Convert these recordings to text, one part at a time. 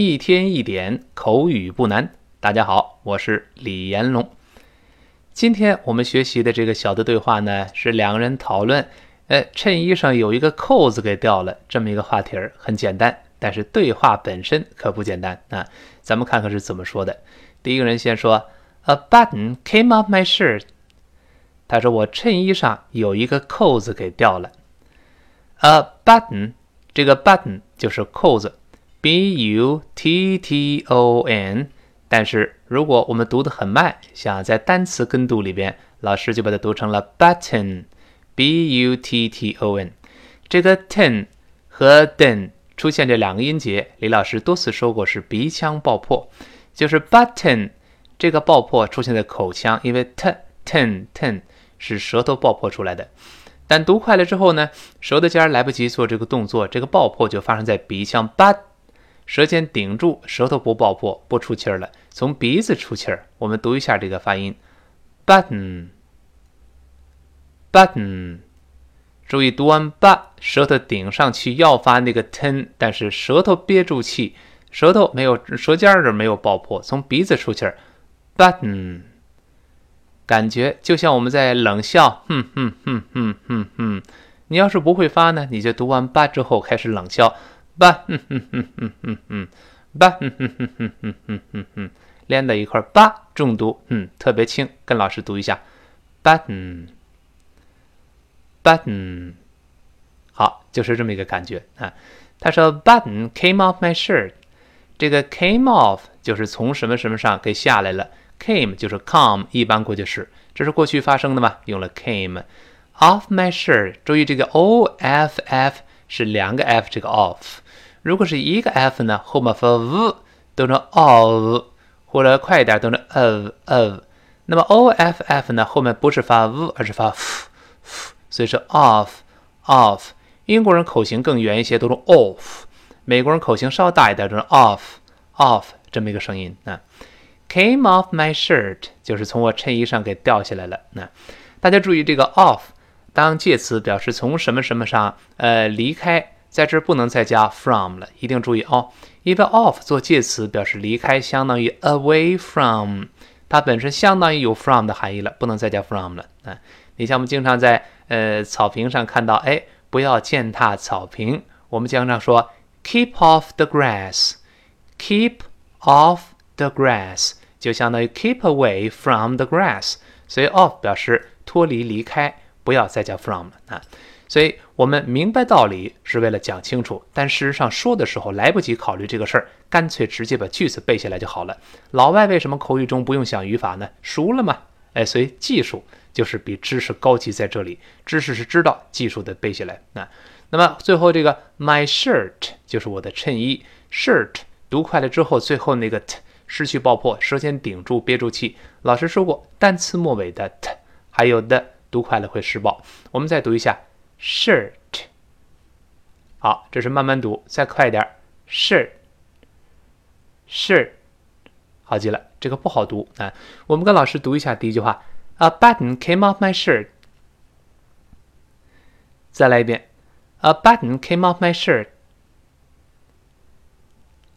一天一点口语不难。大家好，我是李延龙。今天我们学习的这个小的对话呢，是两个人讨论，呃，衬衣上有一个扣子给掉了，这么一个话题儿，很简单。但是对话本身可不简单啊！咱们看看是怎么说的。第一个人先说：“A button came off my shirt。”他说：“我衬衣上有一个扣子给掉了。”A button，这个 button 就是扣子，b u t t o n。但是如果我们读得很慢，想在单词跟读里边，老师就把它读成了 button，b u t t o n。这个 ten 和 den 出现这两个音节，李老师多次说过是鼻腔爆破，就是 button 这个爆破出现在口腔，因为 t ten ten。是舌头爆破出来的，但读快了之后呢，舌头尖来不及做这个动作，这个爆破就发生在鼻腔。but 舌尖顶住，舌头不爆破，不出气儿了，从鼻子出气儿。我们读一下这个发音：button，button。注意读完 but，舌头顶上去要发那个 ten，但是舌头憋住气，舌头没有舌尖儿这没有爆破，从鼻子出气儿，button。感觉就像我们在冷笑，哼哼哼哼哼哼。你要是不会发呢，你就读完吧之后开始冷笑，吧哼哼哼哼哼哼，吧哼哼哼哼哼哼哼哼，连在一块儿，吧重读，嗯，特别轻。跟老师读一下，button，button，好，就是这么一个感觉啊。他说，button came off my shirt，这个 came off 就是从什么什么上给下来了。Came 就是 come，一般过去式，这是过去发生的嘛？用了 came off my shirt。注意这个 o f f 是两个 f，这个 off。如果是一个 f 呢，后面发 v 读成 of，或者快一点读成 of of。那么 o f f 呢，后面不是发 v，而是发 f f，所以是 off off。英国人口型更圆一些，读成 off。美国人口型稍大一点，读成 off off 这么一个声音啊。Came off my shirt，就是从我衬衣上给掉下来了。那大家注意这个 off 当介词表示从什么什么上呃离开，在这不能再加 from 了，一定注意哦。因为 off 做介词表示离开，相当于 away from，它本身相当于有 from 的含义了，不能再加 from 了。啊，你像我们经常在呃草坪上看到，哎，不要践踏草坪。我们经常说 keep off the grass，keep off the grass。就相当于 keep away from the grass，所以 off 表示脱离、离开，不要再加 from 啊。所以我们明白道理是为了讲清楚，但事实上说的时候来不及考虑这个事儿，干脆直接把句子背下来就好了。老外为什么口语中不用想语法呢？熟了嘛？哎，所以技术就是比知识高级在这里。知识是知道，技术得背下来啊。那么最后这个 my shirt 就是我的衬衣，shirt 读快了之后，最后那个 t。失去爆破，舌尖顶住，憋住气。老师说过，单词末尾的 t 还有的读快了会失爆。我们再读一下 shirt。好，这是慢慢读，再快一点 shirt，shirt，好极了。这个不好读啊。我们跟老师读一下第一句话：A button came off my shirt。再来一遍：A button came off my shirt。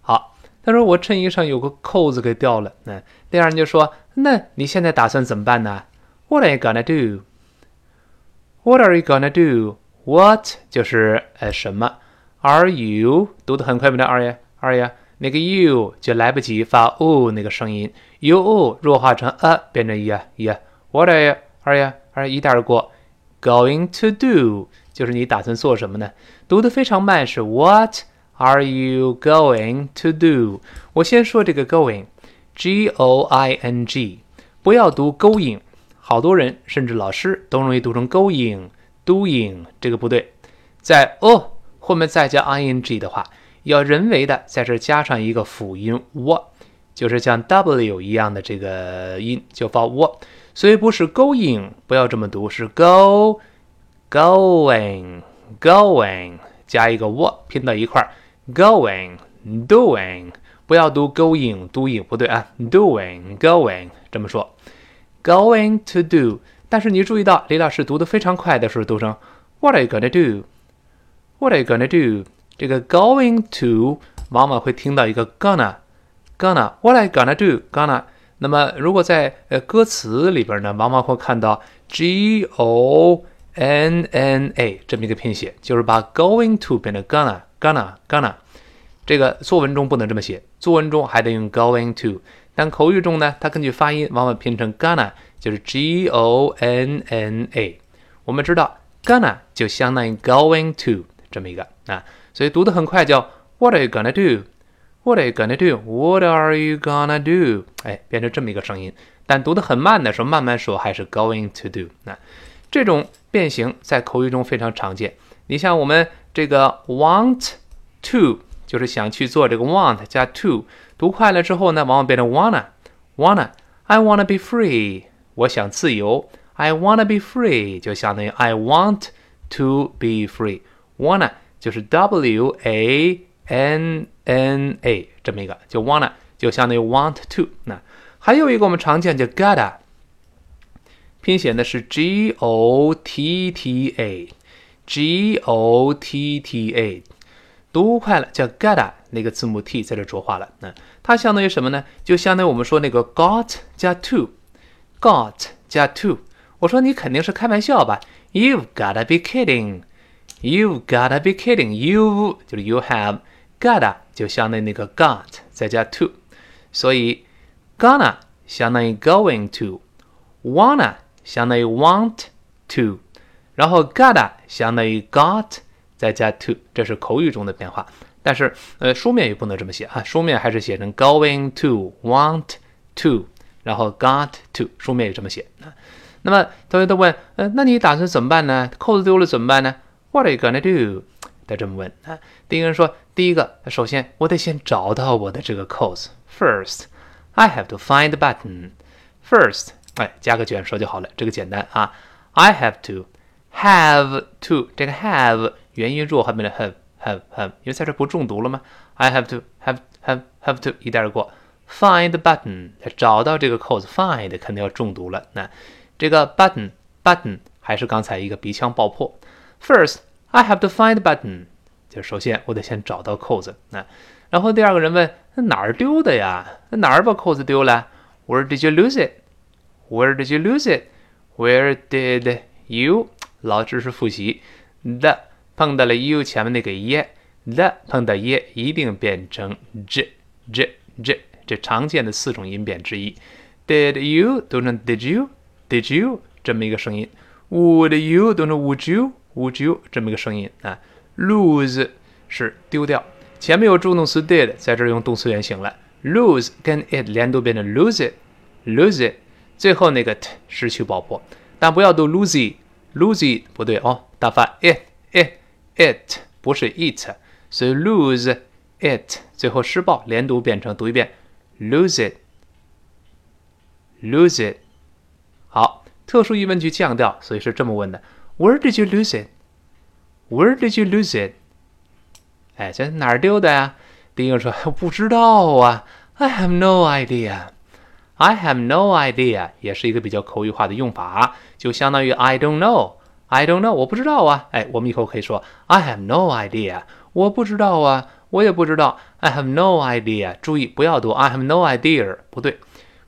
好他说：“我衬衣上有个扣子给掉了。”那第二人就说：“那你现在打算怎么办呢？”What are you gonna do? What are you gonna do? What 就是呃什么？Are you 读的很快吗？那 Are you？Are you？那个 you 就来不及发 o 那个声音，you 弱化成 a 变成 ya ya。What are you？Are you？Are 一带而过。Going to do 就是你打算做什么呢？读的非常慢，是 What？Are you going to do？我先说这个 going，G O I N G，不要读 going。 好多人甚至老师都容易读成 going，doing，这个不对。在 o 后面再加 i n g 的话，要人为的在这加上一个辅音 w，就是像 w 一样的这个音，就发 w。所以不是 going，不要这么读，是 go，going，going，加一个 w，拼到一块儿。Going, doing，不要读 going, doing 不对啊，doing, going 这么说。Going to do，但是你注意到李老师读的非常快的时候，读成 What are you gonna do? What are you gonna do? 这个 going to 往往会听到一个 gonna，gonna，what are you gonna do，gonna。那么如果在呃歌词里边呢，往往会看到 g o n n a 这么一个拼写，就是把 going to 变成 gonna，gonna，gonna。这个作文中不能这么写，作文中还得用 going to。但口语中呢，它根据发音往往拼成 gonna，就是 g o n n a。我们知道 gonna 就相当于 going to 这么一个啊，所以读得很快叫 What are you gonna do? What are you gonna do? What are you gonna do? 哎，变成这么一个声音。但读得很慢的时候，慢慢说还是 going to do。那这种变形在口语中非常常见。你像我们这个 want to，就是想去做这个 want 加 to。读快了之后呢，往往变成 wanna，wanna，I wanna be free，我想自由，I wanna be free 就相当于 I want to be free，wanna 就是 W A N N A 这么一个，就 wanna 就相当于 want to。那还有一个我们常见叫 gotta，拼写的是 G O T T A，G O T T A。读快了叫 gotta， 那个字母 t 在这浊化了。那它相当于什么呢？就相当于我们说那个 got 加 to，got 加 to。我说你肯定是开玩笑吧？You've gotta be kidding！You've gotta be kidding！You 就是 you have，gotta 就相当于那个 got 再加 to。所以 gonna 相当于 going to，wanna 相当于 want to，然后 gotta 相当于 got。再加 to，这是口语中的变化，但是呃书面也不能这么写啊，书面还是写成 going to want to，然后 got to，书面也这么写。那么同学都问，呃，那你打算怎么办呢？扣子丢了怎么办呢？What are you gonna do？他这么问啊。第一个人说，第一个，首先我得先找到我的这个扣子。First, I have to find the button. First，哎，加个卷舌就好了，这个简单啊。I have to have to，这个 have。元音弱，后面的 have have have，因为在这不中毒了吗？I have to have have have to 一带而过。Find button，找到这个扣子。Find 肯定要重读了。那这个 button button 还是刚才一个鼻腔爆破。First I have to find button，就首先我得先找到扣子。那然后第二个人问那哪儿丢的呀？那哪儿把扣子丢了？Where did you lose it？Where did you lose it？Where did you？老知识复习 the。碰到了 u 前面那个 e，了碰到 e 一定变成 j j j，这常见的四种音变之一。Did you 读成 did you，did you 这么一个声音。Would you 读成 would you，would you 这么一个声音啊。Lose 是丢掉，前面有助动词 did，在这儿用动词原形了。Lose 跟 it 连读变成 lose it，lose it，最后那个 t 失去爆破，但不要读 losey，losey 不对哦，大发 it it。it 不是 it，所以 lose it 最后失爆，连读变成读一遍 lose it，lose it。好，特殊疑问句降调，所以是这么问的：Where did you lose it？Where did you lose it？哎，这哪儿丢的呀？第一个说不知道啊，I have no idea。I have no idea 也是一个比较口语化的用法，就相当于 I don't know。 I don't know，我不知道啊。哎，我们以后可以说 I have no idea，我不知道啊，我也不知道。I have no idea，注意不要读 I have no idea，不对，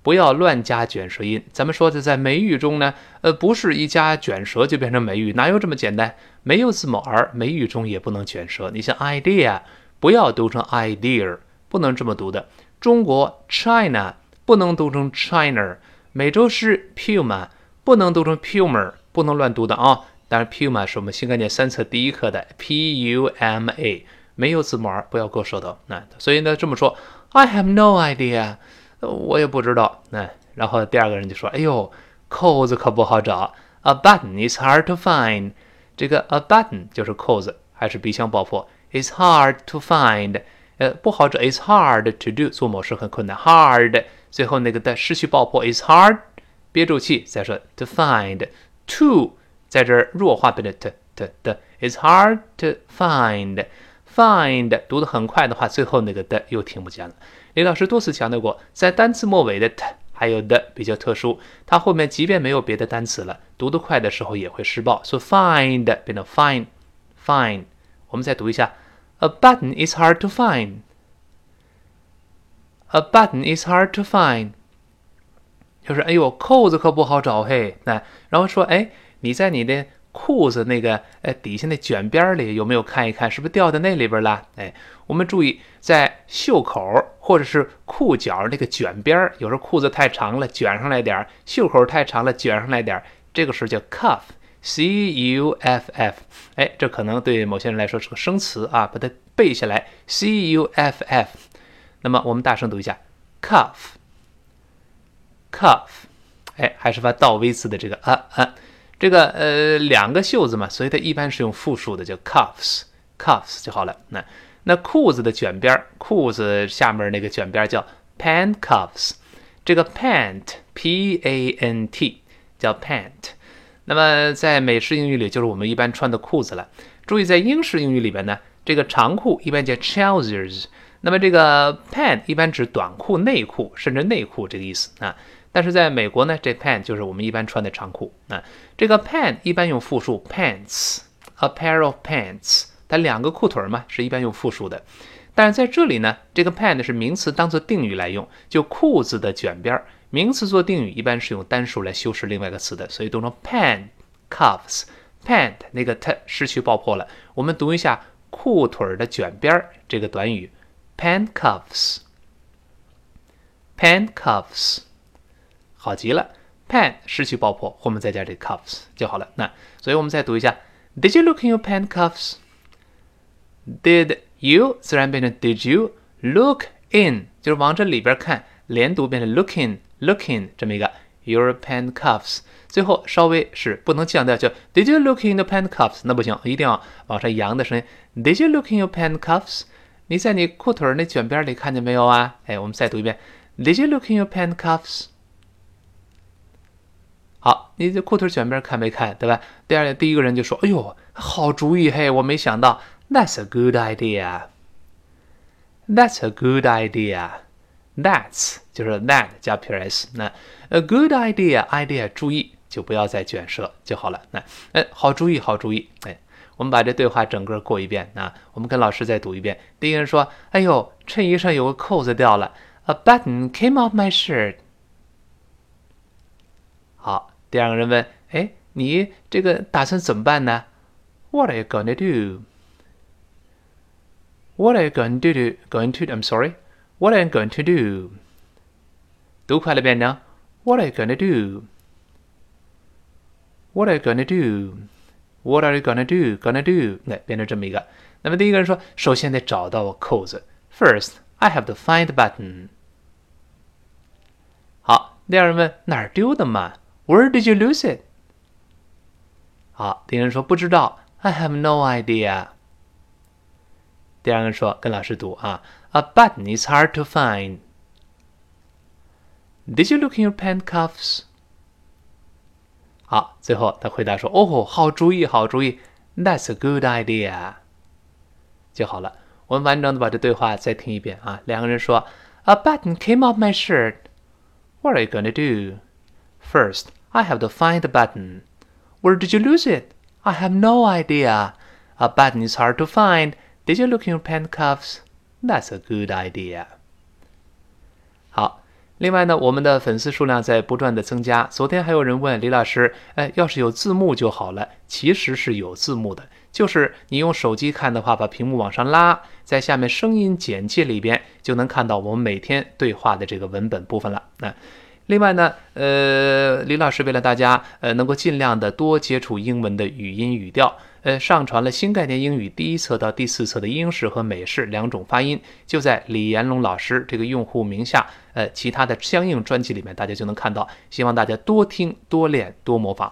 不要乱加卷舌音。咱们说的在美语中呢，呃，不是一加卷舌就变成美语，哪有这么简单？没有字母 r，美语中也不能卷舌。你像 idea，不要读成 idea，不能这么读的。中国 China 不能读成 China，美洲狮 Puma 不能读成 Puma，不能乱读的啊。当然，Puma 是我们新概念三册第一课的 P U M A，没有字母 R，不要给我舌头。那所以呢，这么说，I have no idea，我也不知道。那然后第二个人就说：“哎呦，扣子可不好找，A button is hard to find。这个 A button 就是扣子，还是鼻腔爆破？Is hard to find，呃，不好找。Is hard to do，做某事很困难。Hard，最后那个的失去爆破，is hard，憋住气再说 to find to。在这弱化变的 t t 的，It's hard to find find 读得很快的话，最后那个的又听不见了。李老师多次强调过，在单词末尾的 t 还有的比较特殊，它后面即便没有别的单词了，读得快的时候也会失爆。所以 find 变成 fine fine。我们再读一下，A button is hard to find。A button is hard to find，就是哎呦，扣子可不好找嘿。那然后说，哎，你在你的裤子那个呃底下那卷边里有没有看一看，是不是掉在那里边了？哎，我们注意，在袖口或者是裤脚那个卷边儿，有时候裤子太长了，卷上来点儿；袖口太长了，卷上来点儿。这个时候叫 cuff，c u f f。哎，这可能对某些人来说是个生词啊，把它背下来，c u f f。那么我们大声读一下，cuff，cuff。哎，还是发倒 v 字的这个啊啊。这个呃两个袖子嘛，所以它一般是用复数的，叫 cuffs，cuffs 就好了。那那裤子的卷边，裤子下面那个卷边叫 pant cuffs。这个 pant，p a n t，叫 pant。那么在美式英语里，就是我们一般穿的裤子了。注意，在英式英语里边呢，这个长裤一般叫 trousers。那么这个 pant 一般指短裤、内裤，甚至内裤这个意思啊。但是在美国呢，这 pant 就是我们一般穿的长裤啊。这个 pant 一般用复数 pants，a pair of pants，它两个裤腿嘛，是一般用复数的。但是在这里呢，这个 pant 是名词当做定语来用，就裤子的卷边儿。名词做定语一般是用单数来修饰另外一个词的，所以读成 pant cuffs。pant 那个 t 失去爆破了，我们读一下裤腿的卷边儿这个短语 pant cuffs，pant cuffs。好极了，pen 失去爆破，后面再加这 cuffs 就好了。那所以我们再读一下，Did you look in your pen cuffs？Did you 自然变成 Did you look in？就是往这里边看，连读变成 looking，looking 这么一个 your pen cuffs。最后稍微是不能降调，叫 Did you look in the pen cuffs？那不行，一定要往上扬的声音。Did you look in your pen cuffs？你在你裤腿那卷边里看见没有啊？哎，我们再读一遍，Did you look in your pen cuffs？好，你这裤腿卷边看没看，对吧？第二，第一个人就说：“哎呦，好主意嘿，我没想到。”That's a good idea. That's a good idea. That's 就是 that 加 ps。那 a good idea，idea 注意就不要再卷舌就好了。那哎，好主意，好主意。哎，我们把这对话整个过一遍啊。我们跟老师再读一遍。第一个人说：“哎呦，衬衣上有个扣子掉了。A button came off my shirt.” 好。第二个人问：“哎，你这个打算怎么办呢？”What are you going to do? What are you going to do? Going to? I'm sorry. What are you going to do? 读快了变成 What are you going to do? What are you going to do? What are you going to do? Gonna do? 那变成这么一个。那么第一个人说：“首先得找到我扣子。”First, I have to find the button. 好，第二人问：“哪儿丢的嘛？” Where did you lose it？好，第一个人说不知道，I have no idea。第二个人说跟老师读啊，A button is hard to find。Did you look in your pen cuffs？好，最后他回答说，哦，好主意，好主意，That's a good idea。就好了。我们完整的把这对话再听一遍啊。两个人说，A button came off my shirt。What are you going to do？First, I have to find the button. Where did you lose it? I have no idea. A button is hard to find. Did you look in your pen cuffs? That's a good idea. 好，另外呢，我们的粉丝数量在不断的增加。昨天还有人问李老师，哎，要是有字幕就好了。其实是有字幕的，就是你用手机看的话，把屏幕往上拉，在下面声音简介里边就能看到我们每天对话的这个文本部分了。那。另外呢，呃，李老师为了大家，呃，能够尽量的多接触英文的语音语调，呃，上传了新概念英语第一册到第四册的英式和美式两种发音，就在李延龙老师这个用户名下，呃，其他的相应专辑里面，大家就能看到。希望大家多听、多练、多模仿。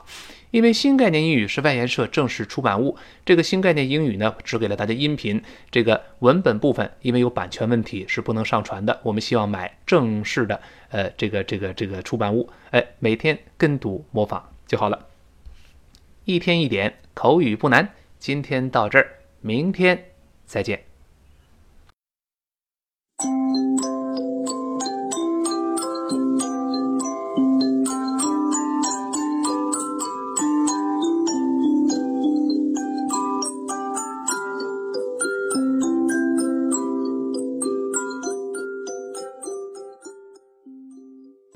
因为新概念英语是外研社正式出版物，这个新概念英语呢，只给了大家音频，这个文本部分因为有版权问题是不能上传的。我们希望买正式的，呃，这个这个这个出版物，哎，每天跟读模仿就好了。一天一点口语不难，今天到这儿，明天再见。